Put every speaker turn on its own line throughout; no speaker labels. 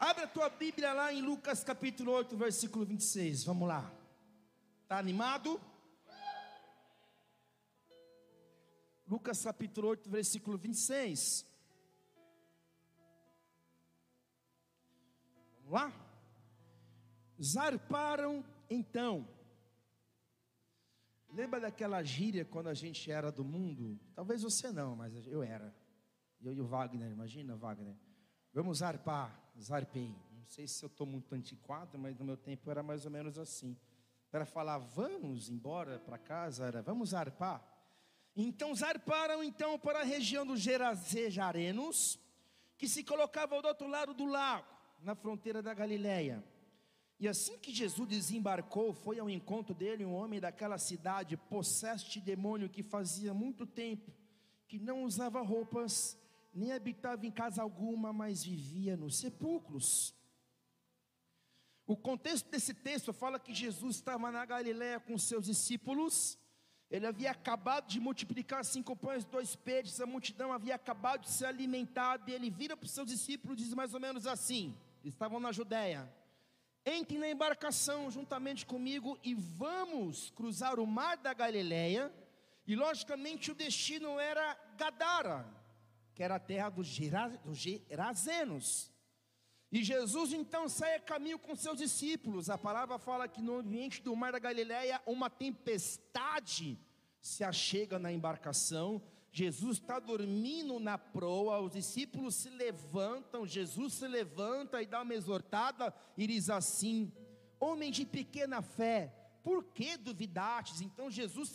Abre a tua Bíblia lá em Lucas capítulo 8, versículo 26. Vamos lá. Está animado? Lucas capítulo 8, versículo 26. Vamos lá? Zarparam então. Lembra daquela gíria quando a gente era do mundo? Talvez você não, mas eu era. Eu e o Wagner, imagina, Wagner. Vamos zarpar, zarpei. Não sei se eu estou muito antiquado, mas no meu tempo era mais ou menos assim. Para falar, vamos embora para casa, era vamos zarpar. Então zarparam então para a região dos Gerazejarenos, que se colocava do outro lado do lago, na fronteira da Galileia. E assim que Jesus desembarcou, foi ao encontro dele um homem daquela cidade, possesso de demônio, que fazia muito tempo que não usava roupas nem habitava em casa alguma, mas vivia nos sepulcros. O contexto desse texto fala que Jesus estava na Galiléia com seus discípulos, ele havia acabado de multiplicar cinco pães, dois peixes, a multidão havia acabado de ser alimentada, e ele vira para os seus discípulos e diz mais ou menos assim: estavam na Judéia, entrem na embarcação juntamente comigo e vamos cruzar o mar da Galiléia, e logicamente o destino era Gadara, que era a terra dos, Gerazenos. E Jesus então sai a caminho com seus discípulos. A palavra fala que no ambiente do mar da Galileia, uma tempestade se achega na embarcação. Jesus está dormindo na proa, os discípulos se levantam, Jesus se levanta e dá uma exortada e diz assim: Homem de pequena fé, por que duvidastes? Então Jesus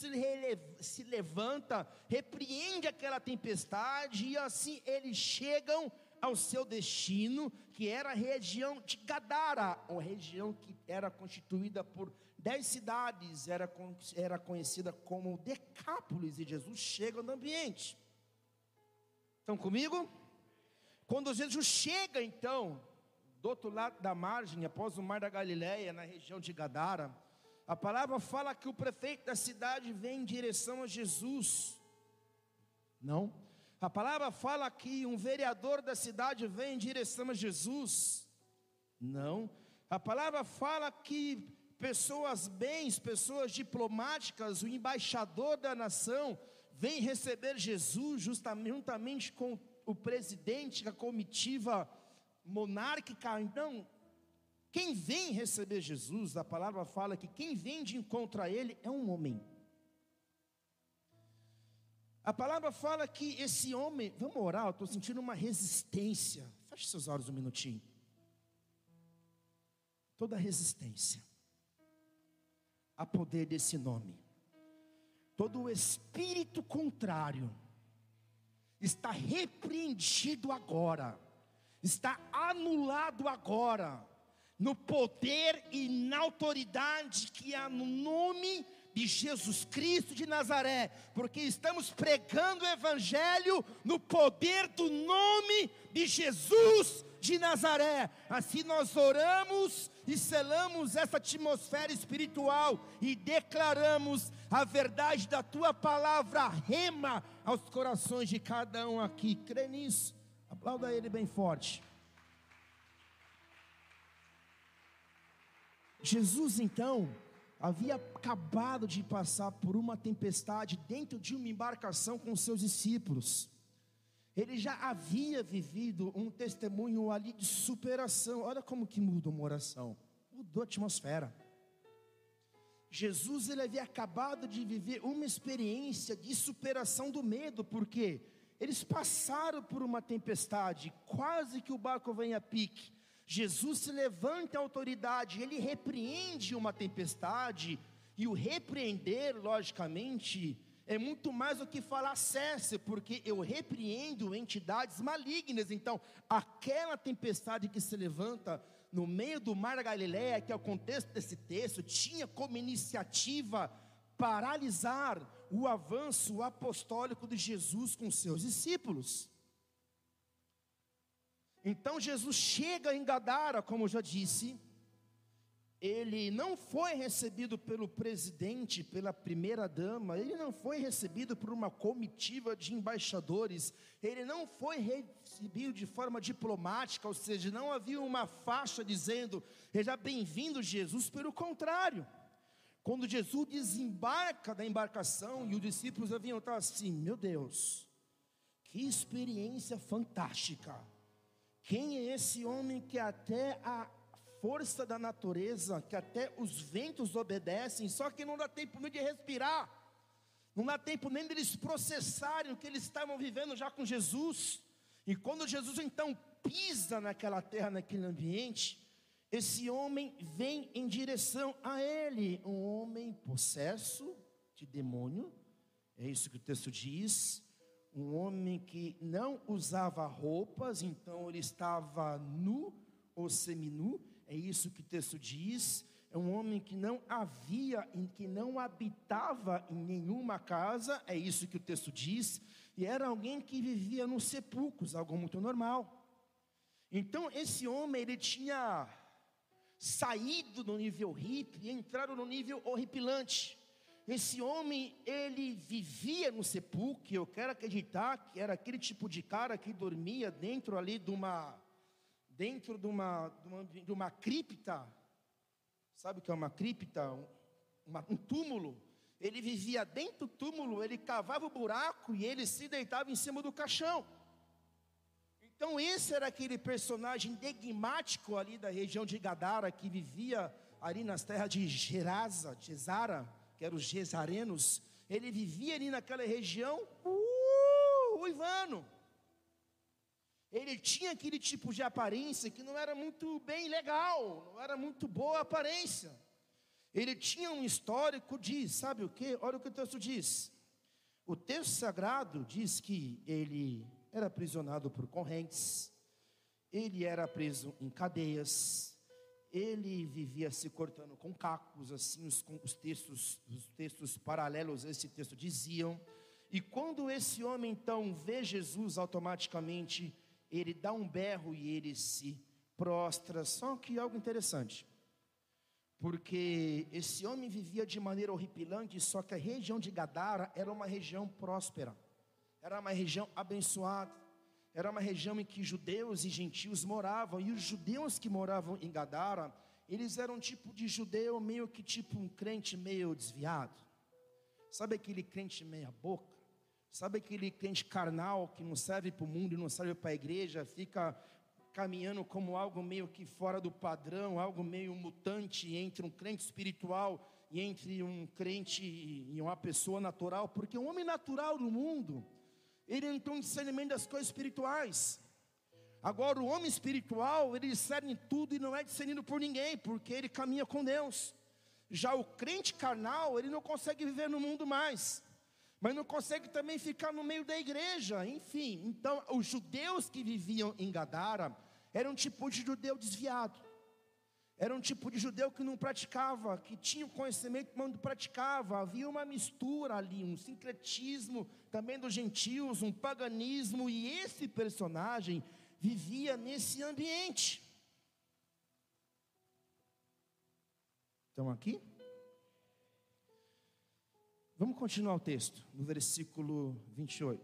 se, levanta, repreende aquela tempestade, e assim eles chegam ao seu destino, que era a região de Gadara, uma região que era constituída por dez cidades, era, era conhecida como Decápolis, e Jesus chega no ambiente. Estão comigo? Quando Jesus chega então, do outro lado da margem, após o mar da Galileia, na região de Gadara, a palavra fala que o prefeito da cidade vem em direção a Jesus. Não. A palavra fala que um vereador da cidade vem em direção a Jesus. Não. A palavra fala que pessoas bens, pessoas diplomáticas, o embaixador da nação vem receber Jesus juntamente com o presidente, a comitiva monárquica. Então, quem vem receber Jesus, a palavra fala que quem vem de encontro a Ele é um homem. A palavra fala que esse homem, vamos orar, eu estou sentindo uma resistência. Feche seus olhos um minutinho. Toda resistência a poder desse nome, todo o espírito contrário, está repreendido agora, está anulado agora no poder e na autoridade que há no nome de Jesus Cristo de Nazaré, porque estamos pregando o Evangelho no poder do nome de Jesus de Nazaré. Assim nós oramos e selamos essa atmosfera espiritual e declaramos a verdade da tua palavra, rema aos corações de cada um aqui. Crê nisso, aplauda ele bem forte. Jesus então havia acabado de passar por uma tempestade dentro de uma embarcação com seus discípulos. Ele já havia vivido um testemunho ali de superação. Olha como que muda uma oração. Mudou a atmosfera. Jesus ele havia acabado de viver uma experiência de superação do medo, porque eles passaram por uma tempestade, quase que o barco vem a pique. Jesus se levanta a autoridade, ele repreende uma tempestade, e o repreender, logicamente, é muito mais do que falar cesse, porque eu repreendo entidades malignas. Então, aquela tempestade que se levanta no meio do mar da Galileia, que é o contexto desse texto, tinha como iniciativa paralisar o avanço apostólico de Jesus com seus discípulos. Então Jesus chega em Gadara, como já disse, ele não foi recebido pelo presidente, pela primeira dama, ele não foi recebido por uma comitiva de embaixadores, ele não foi recebido de forma diplomática, ou seja, não havia uma faixa dizendo, seja bem-vindo Jesus, pelo contrário. Quando Jesus desembarca da embarcação e os discípulos haviam estado assim, meu Deus, que experiência fantástica. Quem é esse homem que até a força da natureza, que até os ventos obedecem, só que não dá tempo nem de respirar, não dá tempo nem deles processarem o que eles estavam vivendo já com Jesus. E quando Jesus então pisa naquela terra, naquele ambiente, esse homem vem em direção a ele, um homem possesso de demônio, é isso que o texto diz, um homem que não usava roupas, então ele estava nu ou seminu, é isso que o texto diz. É um homem que não havia, que não habitava em nenhuma casa, é isso que o texto diz, e era alguém que vivia nos sepulcros, algo muito normal. Então esse homem ele tinha saído do nível hippie e entrado no nível horripilante. Esse homem, ele vivia no sepulcro, eu quero acreditar que era aquele tipo de cara que dormia dentro ali de uma dentro de uma, de uma, de uma cripta, sabe o que é uma cripta? Um, uma, um túmulo. Ele vivia dentro do túmulo, ele cavava o buraco e ele se deitava em cima do caixão. Então, esse era aquele personagem enigmático ali da região de Gadara, que vivia ali nas terras de Gerasa, Gesara, que eram os Gesarenos. Ele vivia ali naquela região, uh, uivando. Ele tinha aquele tipo de aparência que não era muito bem legal, não era muito boa aparência. Ele tinha um histórico de, sabe o que? Olha o que o texto diz. O texto sagrado diz que ele era aprisionado por correntes, ele era preso em cadeias, ele vivia se cortando com cacos, assim os, os textos, os textos paralelos a esse texto diziam. E quando esse homem então vê Jesus, automaticamente ele dá um berro e ele se prostra. Só que algo interessante, porque esse homem vivia de maneira horripilante, só que a região de Gadara era uma região próspera era uma região abençoada, era uma região em que judeus e gentios moravam, e os judeus que moravam em Gadara, eles eram um tipo de judeu meio que tipo um crente meio desviado. Sabe aquele crente meia boca? Sabe aquele crente carnal que não serve para o mundo e não serve para a igreja, fica caminhando como algo meio que fora do padrão, algo meio mutante entre um crente espiritual e entre um crente e uma pessoa natural, porque o homem natural do mundo, ele tem um discernimento das coisas espirituais. Agora, o homem espiritual, ele discerne tudo e não é discernido por ninguém, porque ele caminha com Deus. Já o crente carnal, ele não consegue viver no mundo mais, mas não consegue também ficar no meio da igreja, enfim. Então, os judeus que viviam em Gadara eram um tipo de judeu desviado. Era um tipo de judeu que não praticava, que tinha o conhecimento, mas não praticava. Havia uma mistura ali, um sincretismo também dos gentios, um paganismo, e esse personagem vivia nesse ambiente. Estão aqui? Vamos continuar o texto, no versículo 28.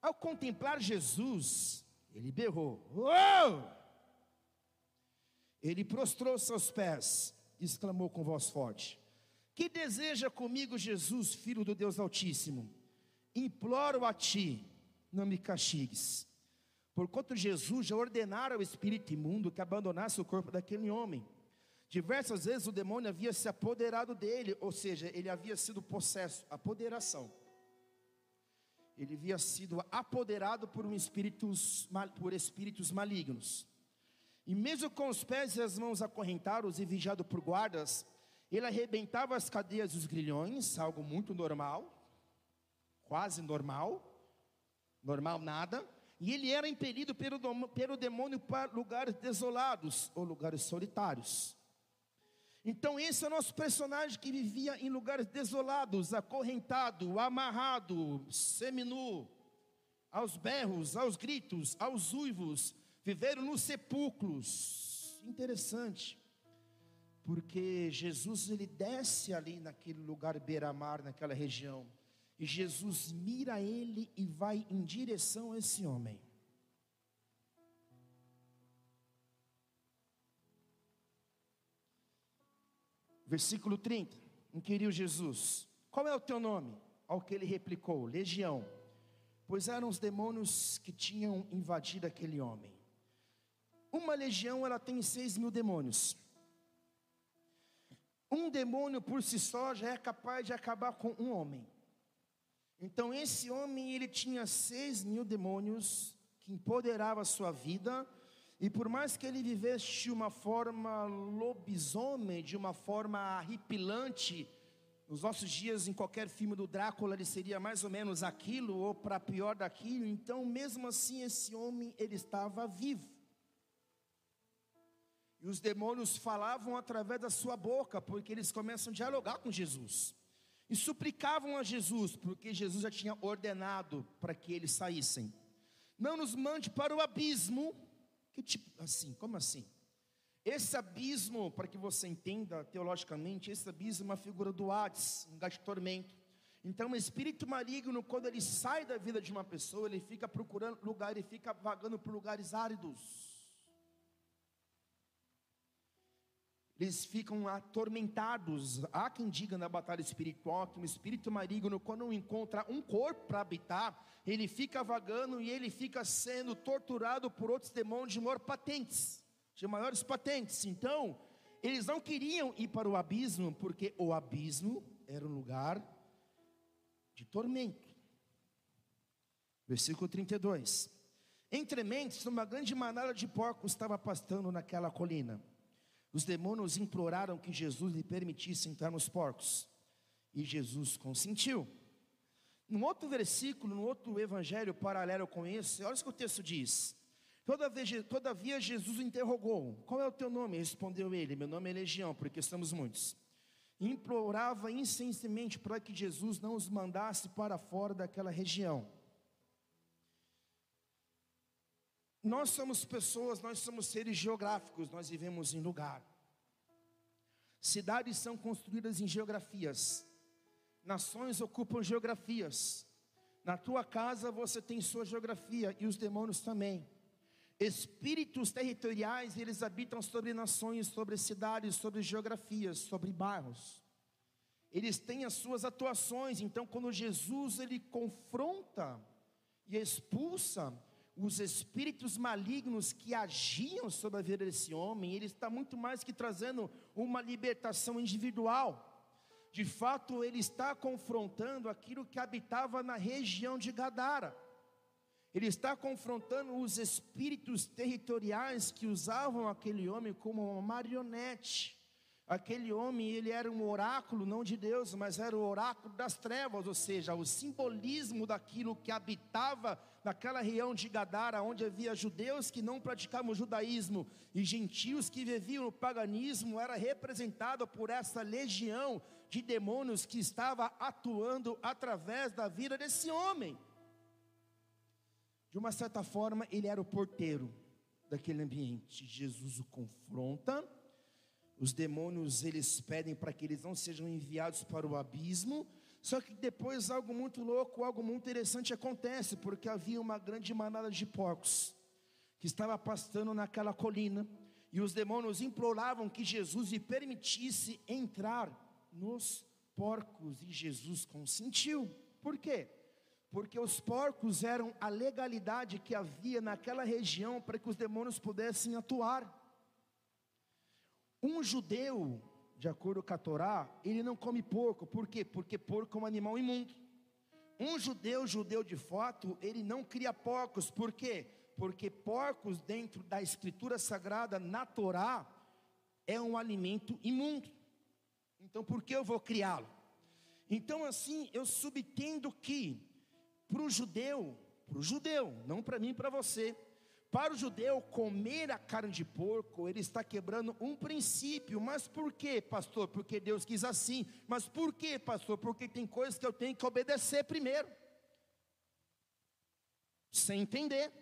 Ao contemplar Jesus, ele berrou: Uou! Ele prostrou seus pés, exclamou com voz forte: Que deseja comigo, Jesus, filho do Deus Altíssimo? Imploro a ti, não me castigues. Porquanto Jesus já ordenara ao espírito imundo que abandonasse o corpo daquele homem. Diversas vezes o demônio havia se apoderado dele, ou seja, ele havia sido possesso, apoderação. Ele havia sido apoderado por, um espíritos, por espíritos malignos. E mesmo com os pés e as mãos acorrentados e vigiado por guardas, ele arrebentava as cadeias dos grilhões, algo muito normal, quase normal, normal nada, e ele era impelido pelo, pelo demônio para lugares desolados ou lugares solitários. Então, esse é o nosso personagem que vivia em lugares desolados, acorrentado, amarrado, seminu, aos berros, aos gritos, aos uivos, viveram nos sepulcros. Interessante, porque Jesus ele desce ali naquele lugar beira-mar, naquela região, e Jesus mira ele e vai em direção a esse homem. Versículo 30, inquiriu Jesus: Qual é o teu nome? Ao que ele replicou: Legião, pois eram os demônios que tinham invadido aquele homem. Uma legião ela tem seis mil demônios. Um demônio por si só já é capaz de acabar com um homem. Então esse homem ele tinha seis mil demônios que empoderavam a sua vida e por mais que ele vivesse de uma forma lobisomem, de uma forma arrepilante, nos nossos dias, em qualquer filme do Drácula, ele seria mais ou menos aquilo, ou para pior daquilo, então mesmo assim esse homem, ele estava vivo. E os demônios falavam através da sua boca, porque eles começam a dialogar com Jesus. E suplicavam a Jesus, porque Jesus já tinha ordenado para que eles saíssem. Não nos mande para o abismo. Que tipo assim? Como assim? Esse abismo, para que você entenda teologicamente, esse abismo é uma figura do Hades, um lugar de tormento. Então, o espírito maligno, quando ele sai da vida de uma pessoa, ele fica procurando lugar, ele fica vagando por lugares áridos eles ficam atormentados. Há quem diga na batalha espiritual que um espírito maligno, quando encontra um corpo para habitar, ele fica vagando e ele fica sendo torturado por outros demônios de maior patentes, de maiores patentes. Então, eles não queriam ir para o abismo, porque o abismo era um lugar de tormento. Versículo 32. Entre mentes, uma grande manada de porcos estava pastando naquela colina. Os demônios imploraram que Jesus lhe permitisse entrar nos porcos. E Jesus consentiu. Num outro versículo, no outro evangelho paralelo com esse, olha o que o texto diz. Todavia, Jesus interrogou: Qual é o teu nome? Respondeu ele: Meu nome é Legião, porque estamos muitos. Implorava insistentemente para que Jesus não os mandasse para fora daquela região. Nós somos pessoas, nós somos seres geográficos, nós vivemos em lugar. Cidades são construídas em geografias, nações ocupam geografias. Na tua casa você tem sua geografia e os demônios também. Espíritos territoriais, eles habitam sobre nações, sobre cidades, sobre geografias, sobre bairros. Eles têm as suas atuações, então quando Jesus ele confronta e expulsa os espíritos malignos que agiam sobre a vida desse homem, ele está muito mais que trazendo uma libertação individual. De fato, ele está confrontando aquilo que habitava na região de Gadara. Ele está confrontando os espíritos territoriais que usavam aquele homem como uma marionete. Aquele homem, ele era um oráculo não de Deus, mas era o oráculo das trevas, ou seja, o simbolismo daquilo que habitava naquela região de Gadara, onde havia judeus que não praticavam o judaísmo e gentios que viviam no paganismo, era representado por essa legião de demônios que estava atuando através da vida desse homem. De uma certa forma, ele era o porteiro daquele ambiente. Jesus o confronta os demônios eles pedem para que eles não sejam enviados para o abismo. Só que depois algo muito louco, algo muito interessante acontece, porque havia uma grande manada de porcos que estava pastando naquela colina, e os demônios imploravam que Jesus lhe permitisse entrar nos porcos, e Jesus consentiu. Por quê? Porque os porcos eram a legalidade que havia naquela região para que os demônios pudessem atuar. Um judeu, de acordo com a Torá, ele não come porco, por quê? Porque porco é um animal imundo. Um judeu, judeu de fato, ele não cria porcos, por quê? Porque porcos, dentro da escritura sagrada, na Torá, é um alimento imundo. Então, por que eu vou criá-lo? Então, assim, eu subtendo que, para o judeu, para o judeu, não para mim, para você, para o judeu, comer a carne de porco, ele está quebrando um princípio. Mas por quê, pastor? Porque Deus quis assim. Mas por quê, pastor? Porque tem coisas que eu tenho que obedecer primeiro. Sem entender.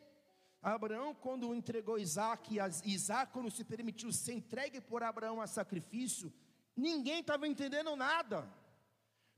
Abraão, quando entregou Isaac, Isaac, quando se permitiu ser entregue por Abraão a sacrifício, ninguém estava entendendo nada.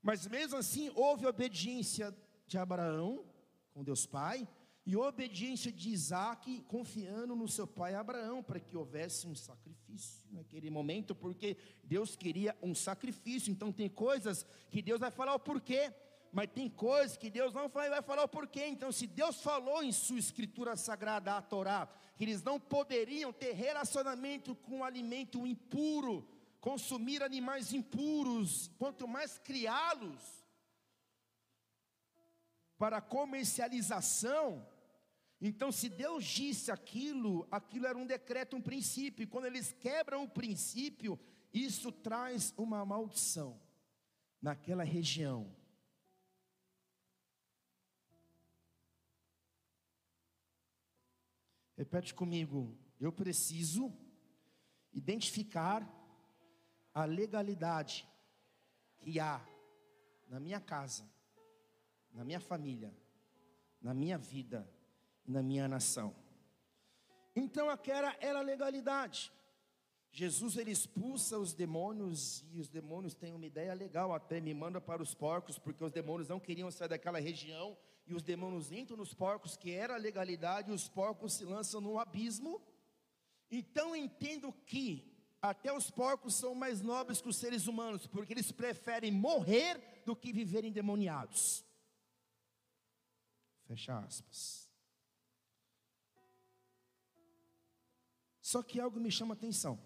Mas mesmo assim, houve obediência de Abraão com Deus Pai, e obediência de Isaac, confiando no seu pai Abraão, para que houvesse um sacrifício naquele momento, porque Deus queria um sacrifício. Então, tem coisas que Deus vai falar o porquê, mas tem coisas que Deus não vai falar o porquê. Então, se Deus falou em sua escritura sagrada, a Torá, que eles não poderiam ter relacionamento com alimento impuro, consumir animais impuros, quanto mais criá-los para comercialização, então, se Deus disse aquilo, aquilo era um decreto, um princípio, e quando eles quebram o princípio, isso traz uma maldição naquela região. Repete comigo, eu preciso identificar a legalidade que há na minha casa, na minha família, na minha vida na minha nação. Então aquela era a legalidade. Jesus ele expulsa os demônios e os demônios têm uma ideia legal até me manda para os porcos porque os demônios não queriam sair daquela região e os demônios entram nos porcos que era a legalidade e os porcos se lançam no abismo. Então entendo que até os porcos são mais nobres que os seres humanos porque eles preferem morrer do que viver endemoniados. Fecha aspas. Só que algo me chama atenção.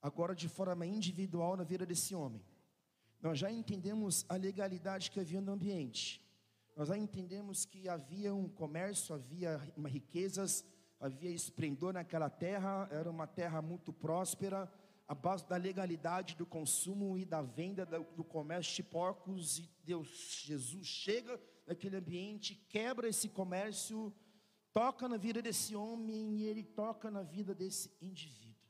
Agora, de forma individual, na vida desse homem, nós já entendemos a legalidade que havia no ambiente, nós já entendemos que havia um comércio, havia uma riquezas, havia esplendor naquela terra, era uma terra muito próspera, a base da legalidade do consumo e da venda do comércio de porcos, e Deus, Jesus chega naquele ambiente, quebra esse comércio toca na vida desse homem e ele toca na vida desse indivíduo.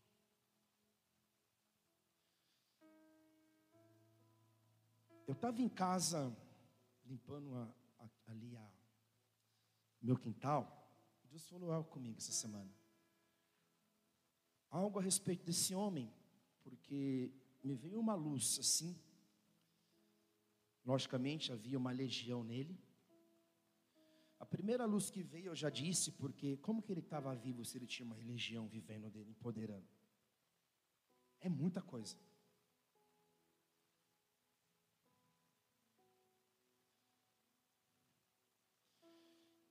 Eu estava em casa, limpando a, a, ali a, meu quintal, Deus falou algo comigo essa semana. Algo a respeito desse homem, porque me veio uma luz assim. Logicamente havia uma legião nele. A primeira luz que veio, eu já disse, porque como que ele estava vivo se ele tinha uma religião vivendo dele, empoderando? É muita coisa.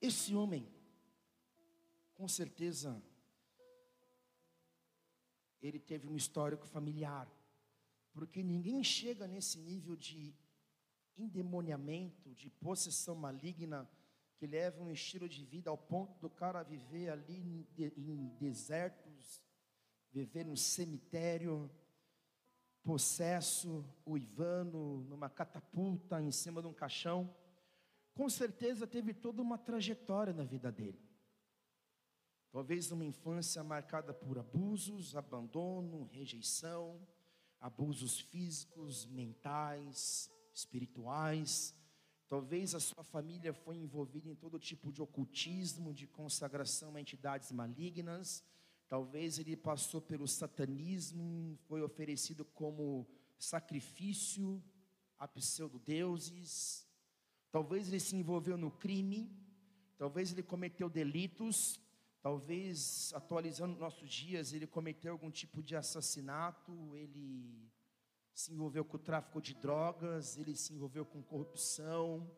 Esse homem, com certeza, ele teve um histórico familiar, porque ninguém chega nesse nível de endemoniamento, de possessão maligna que leva um estilo de vida ao ponto do cara viver ali em desertos, viver no cemitério, possesso, uivando, numa catapulta em cima de um caixão. Com certeza teve toda uma trajetória na vida dele. Talvez uma infância marcada por abusos, abandono, rejeição, abusos físicos, mentais, espirituais Talvez a sua família foi envolvida em todo tipo de ocultismo, de consagração a entidades malignas. Talvez ele passou pelo satanismo, foi oferecido como sacrifício a pseudodeuses. Talvez ele se envolveu no crime. Talvez ele cometeu delitos. Talvez, atualizando nossos dias, ele cometeu algum tipo de assassinato. Ele se envolveu com o tráfico de drogas, ele se envolveu com corrupção,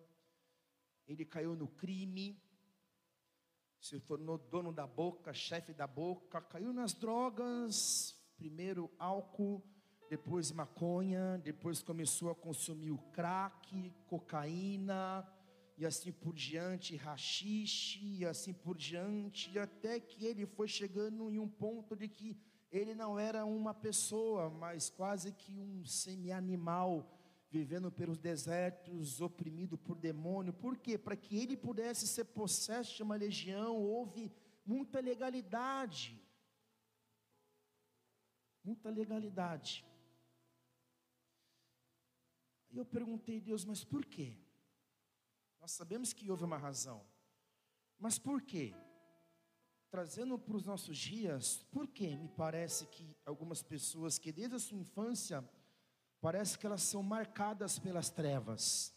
ele caiu no crime, se tornou dono da boca, chefe da boca, caiu nas drogas, primeiro álcool, depois maconha, depois começou a consumir o crack, cocaína, e assim por diante, rachixe, e assim por diante, até que ele foi chegando em um ponto de que ele não era uma pessoa, mas quase que um semi-animal, vivendo pelos desertos, oprimido por demônio. Por quê? Para que ele pudesse ser possesso de uma legião, houve muita legalidade. Muita legalidade. E eu perguntei a Deus, mas por quê? Nós sabemos que houve uma razão. Mas por quê? Trazendo para os nossos dias, por que me parece que algumas pessoas que desde a sua infância parece que elas são marcadas pelas trevas?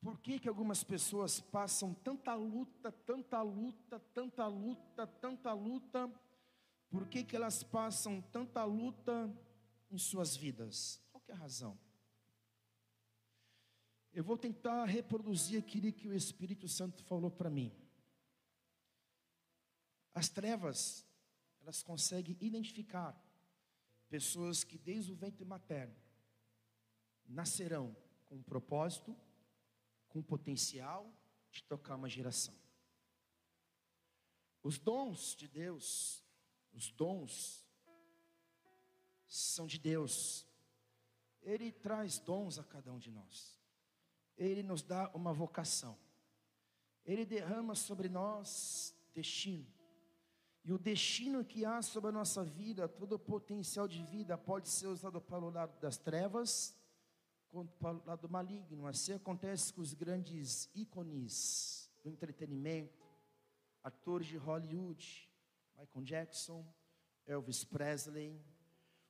Por que, que algumas pessoas passam tanta luta, tanta luta, tanta luta, tanta luta? Por que, que elas passam tanta luta em suas vidas? Qual é a razão? Eu vou tentar reproduzir aquilo que o Espírito Santo falou para mim. As trevas, elas conseguem identificar pessoas que desde o ventre materno nascerão com um propósito, com potencial de tocar uma geração. Os dons de Deus, os dons são de Deus. Ele traz dons a cada um de nós. Ele nos dá uma vocação. Ele derrama sobre nós destino. E o destino que há sobre a nossa vida, todo o potencial de vida pode ser usado para o lado das trevas, quanto para o lado maligno. Assim acontece com os grandes ícones do entretenimento, atores de Hollywood, Michael Jackson, Elvis Presley,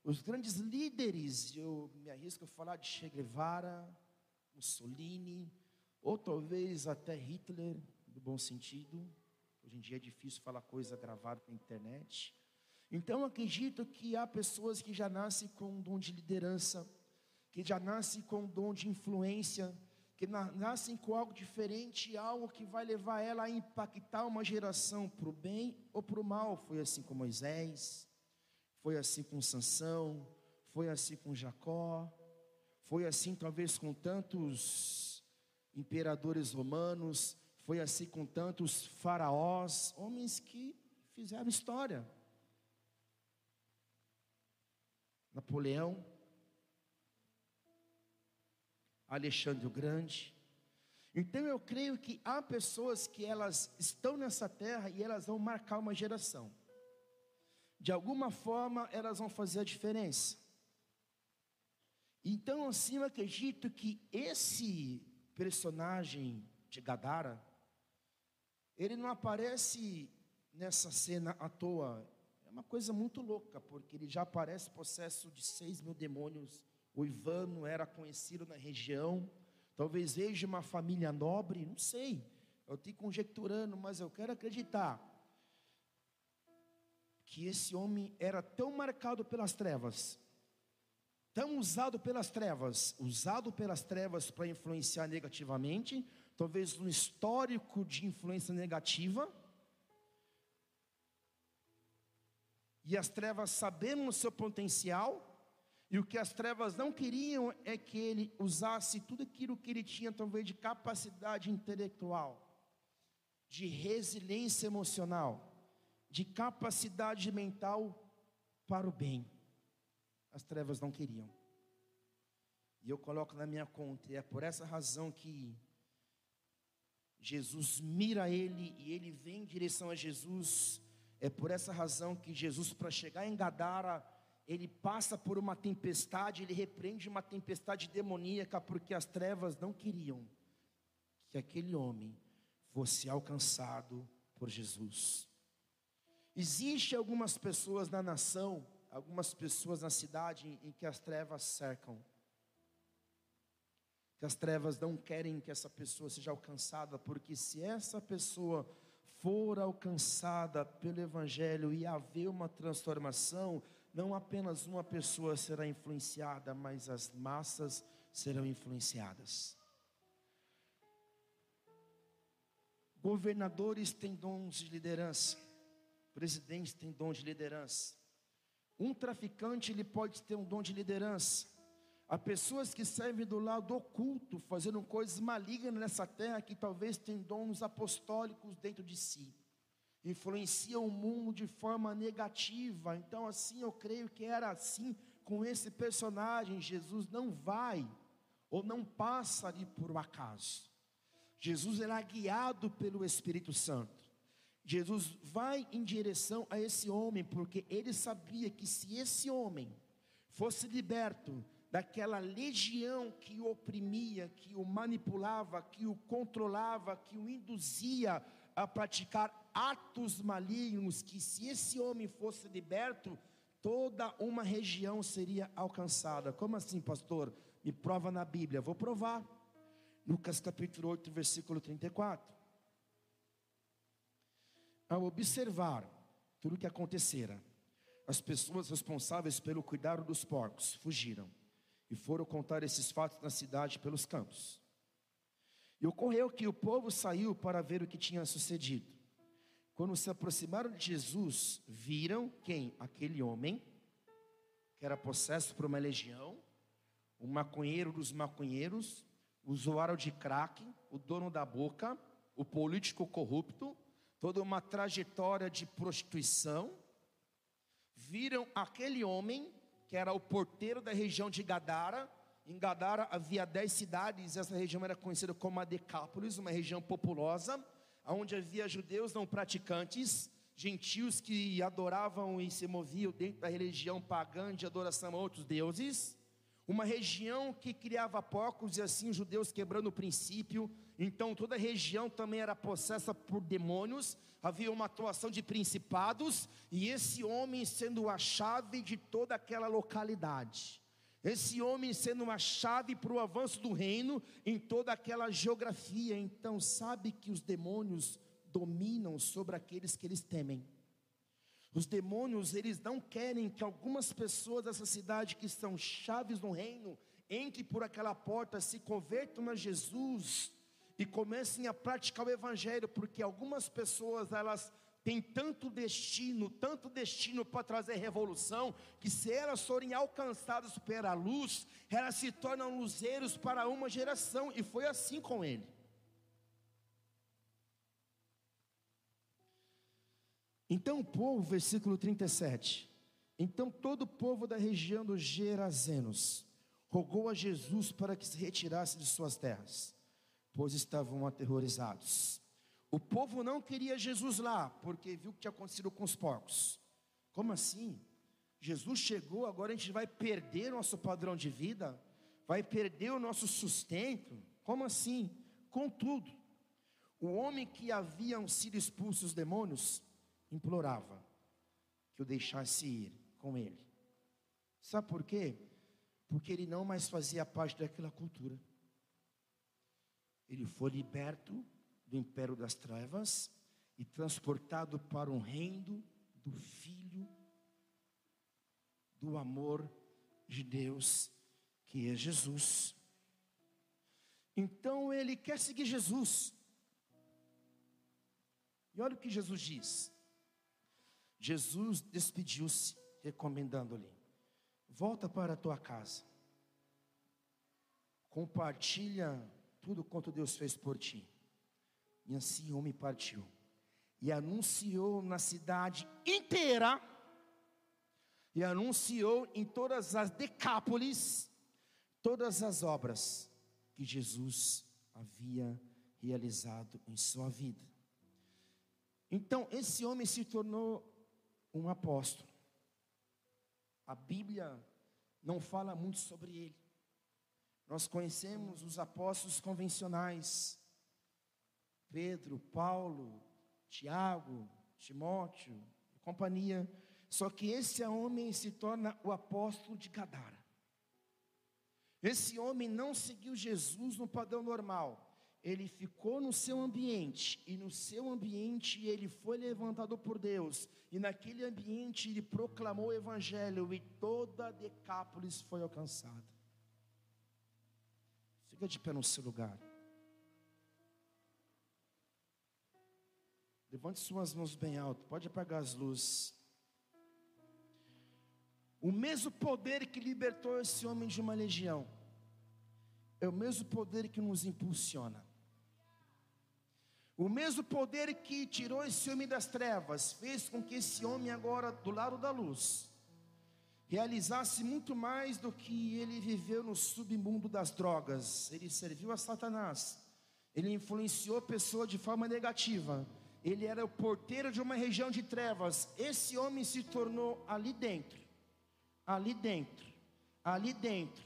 os grandes líderes, eu me arrisco a falar de Che Guevara, Mussolini, ou talvez até Hitler, no bom sentido, Hoje em dia é difícil falar coisa gravada na internet. Então acredito que há pessoas que já nascem com um dom de liderança, que já nascem com um dom de influência, que na, nascem com algo diferente, algo que vai levar ela a impactar uma geração para o bem ou para o mal. Foi assim com Moisés, foi assim com Sansão, foi assim com Jacó, foi assim talvez com tantos imperadores romanos, foi assim com tantos faraós, homens que fizeram história. Napoleão, Alexandre o Grande. Então eu creio que há pessoas que elas estão nessa terra e elas vão marcar uma geração. De alguma forma elas vão fazer a diferença. Então assim eu acredito que esse personagem de Gadara, ele não aparece nessa cena à toa. É uma coisa muito louca, porque ele já aparece possesso de seis mil demônios. O Ivano era conhecido na região. Talvez veja uma família nobre, não sei. Eu estou conjecturando, mas eu quero acreditar que esse homem era tão marcado pelas trevas, tão usado pelas trevas, usado pelas trevas para influenciar negativamente, talvez um histórico de influência negativa. E as trevas sabendo o seu potencial, e o que as trevas não queriam é que ele usasse tudo aquilo que ele tinha, talvez, de capacidade intelectual, de resiliência emocional, de capacidade mental para o bem. As trevas não queriam. E eu coloco na minha conta, e é por essa razão que Jesus mira ele e ele vem em direção a Jesus. É por essa razão que Jesus, para chegar em Gadara, ele passa por uma tempestade, ele repreende uma tempestade demoníaca, porque as trevas não queriam que aquele homem fosse alcançado por Jesus. Existe algumas pessoas na nação, algumas pessoas na cidade em que as trevas cercam que as trevas não querem que essa pessoa seja alcançada, porque se essa pessoa for alcançada pelo Evangelho e haver uma transformação, não apenas uma pessoa será influenciada, mas as massas serão influenciadas. Governadores têm dons de liderança, presidentes têm dom de liderança. Um traficante ele pode ter um dom de liderança. Há pessoas que servem do lado oculto, fazendo coisas malignas nessa terra, que talvez tenham dons apostólicos dentro de si, influenciam o mundo de forma negativa. Então, assim, eu creio que era assim com esse personagem. Jesus não vai ou não passa ali por um acaso. Jesus era guiado pelo Espírito Santo. Jesus vai em direção a esse homem, porque ele sabia que se esse homem fosse liberto, daquela legião que o oprimia, que o manipulava, que o controlava, que o induzia a praticar atos malignos que, se esse homem fosse liberto, toda uma região seria alcançada. Como assim, pastor? Me prova na Bíblia. Vou provar. Lucas capítulo 8, versículo 34. Ao observar tudo o que acontecera, as pessoas responsáveis pelo cuidado dos porcos fugiram e foram contar esses fatos na cidade pelos campos. E ocorreu que o povo saiu para ver o que tinha sucedido. Quando se aproximaram de Jesus, viram quem? Aquele homem, que era possesso por uma legião, o maconheiro dos maconheiros, o usuário de crack, o dono da boca, o político corrupto, toda uma trajetória de prostituição. Viram aquele homem, que era o porteiro da região de Gadara, em Gadara havia dez cidades, essa região era conhecida como a Decápolis, uma região populosa, onde havia judeus não praticantes, gentios que adoravam e se moviam dentro da religião pagã de adoração a outros deuses, uma região que criava porcos e assim os judeus quebrando o princípio, então toda a região também era possessa por demônios, havia uma atuação de principados, e esse homem sendo a chave de toda aquela localidade. Esse homem sendo uma chave para o avanço do reino em toda aquela geografia, então sabe que os demônios dominam sobre aqueles que eles temem. Os demônios, eles não querem que algumas pessoas dessa cidade que são chaves no reino, entrem por aquela porta, se convertam a Jesus e comecem a praticar o evangelho, porque algumas pessoas elas tem tanto destino, tanto destino para trazer revolução, que se elas forem alcançadas pela luz, elas se tornam luzeiros para uma geração, e foi assim com ele. Então o povo, versículo 37. Então todo o povo da região dos Gerazenos rogou a Jesus para que se retirasse de suas terras, pois estavam aterrorizados. O povo não queria Jesus lá, porque viu o que tinha acontecido com os porcos. Como assim? Jesus chegou, agora a gente vai perder nosso padrão de vida? Vai perder o nosso sustento? Como assim? Contudo, o homem que haviam sido expulsos os demônios implorava que o deixasse ir com ele. Sabe por quê? Porque ele não mais fazia parte daquela cultura. Ele foi liberto do império das trevas e transportado para um reino do Filho do amor de Deus, que é Jesus. Então ele quer seguir Jesus. E olha o que Jesus diz. Jesus despediu-se, recomendando-lhe: Volta para a tua casa, compartilha tudo quanto Deus fez por ti. E assim o homem partiu. E anunciou na cidade inteira, e anunciou em todas as decápolis, todas as obras que Jesus havia realizado em sua vida. Então, esse homem se tornou um apóstolo. A Bíblia não fala muito sobre ele. Nós conhecemos os apóstolos convencionais, Pedro, Paulo, Tiago, Timóteo e companhia. Só que esse homem se torna o apóstolo de Gadara. Esse homem não seguiu Jesus no padrão normal. Ele ficou no seu ambiente, e no seu ambiente ele foi levantado por Deus, e naquele ambiente ele proclamou o Evangelho, e toda Decápolis foi alcançada. Fica de pé no seu lugar. Levante suas mãos bem alto, pode apagar as luzes. O mesmo poder que libertou esse homem de uma legião, é o mesmo poder que nos impulsiona. O mesmo poder que tirou esse homem das trevas, fez com que esse homem, agora do lado da luz, realizasse muito mais do que ele viveu no submundo das drogas. Ele serviu a Satanás, ele influenciou a pessoa de forma negativa ele era o porteiro de uma região de trevas. Esse homem se tornou ali dentro, ali dentro, ali dentro,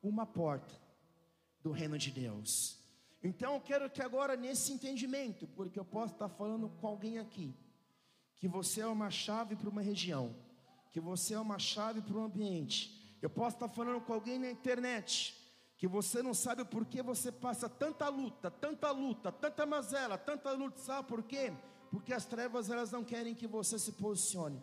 uma porta do reino de Deus. Então eu quero que agora, nesse entendimento, porque eu posso estar falando com alguém aqui, que você é uma chave para uma região, que você é uma chave para um ambiente. Eu posso estar falando com alguém na internet, que você não sabe o porquê você passa tanta luta, tanta luta, tanta mazela, tanta luta, sabe por quê? Porque as trevas elas não querem que você se posicione.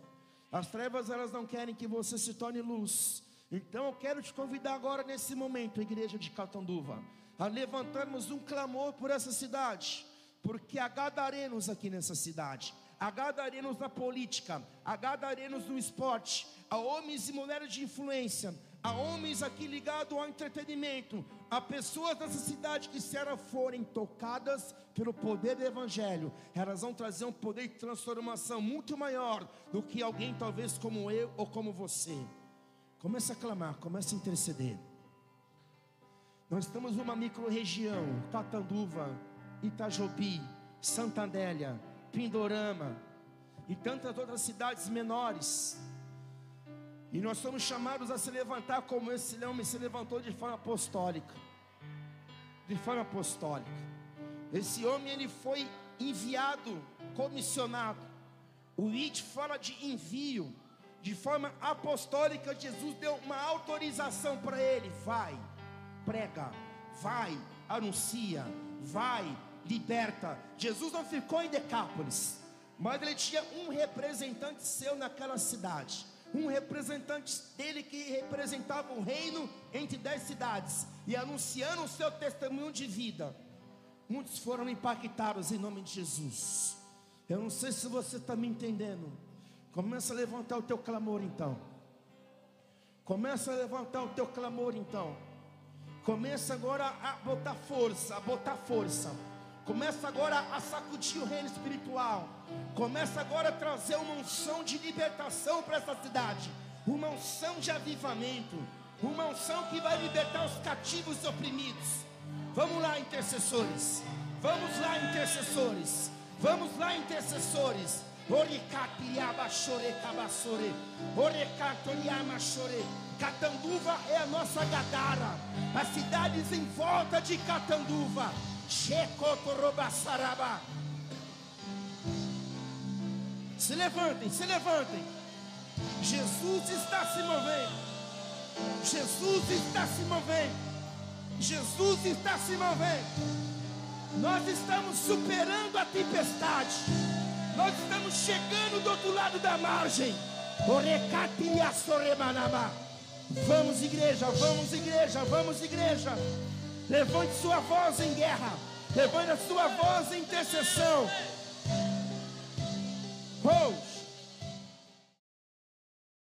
As trevas elas não querem que você se torne luz. Então eu quero te convidar agora nesse momento, igreja de Catanduva, a levantarmos um clamor por essa cidade, porque há gadarenos aqui nessa cidade, há gadarenos na política, há gadarenos no esporte, há homens e mulheres de influência, há homens aqui ligados ao entretenimento, há pessoas nessa cidade que, se elas forem tocadas pelo poder do Evangelho, elas vão trazer um poder de transformação muito maior do que alguém, talvez como eu ou como você. Comece a clamar, comece a interceder. Nós estamos numa micro-região, Catanduva, Itajobi, Santa Adélia, Pindorama e tantas outras cidades menores. E nós somos chamados a se levantar como esse homem se levantou de forma apostólica. De forma apostólica. Esse homem ele foi enviado, comissionado. O IT fala de envio. De forma apostólica, Jesus deu uma autorização para ele: vai prega, vai, anuncia, vai, liberta. Jesus não ficou em Decápolis, mas ele tinha um representante seu naquela cidade, um representante dele que representava o reino entre dez cidades e anunciando o seu testemunho de vida. Muitos foram impactados em nome de Jesus. Eu não sei se você está me entendendo. Começa a levantar o teu clamor então. Começa a levantar o teu clamor então. Começa agora a botar força, a botar força. Começa agora a sacudir o reino espiritual. Começa agora a trazer uma unção de libertação para essa cidade. Uma unção de avivamento. Uma unção que vai libertar os cativos e oprimidos. Vamos lá, intercessores. Vamos lá, intercessores. Vamos lá, intercessores. Oricatiriaba chore cabassore. Orecatoriama chore. Catanduva é a nossa Gadara, as cidades em volta de Catanduva, Checotorobassaraba. Se levantem, se levantem. Jesus está se movendo. Jesus está se movendo. Jesus está se movendo. Nós estamos superando a tempestade. Nós estamos chegando do outro lado da margem. Orecatiria soremanaba. Vamos, igreja, vamos, igreja, vamos, igreja. Levante sua voz em guerra. Levante a sua voz em intercessão. Oh.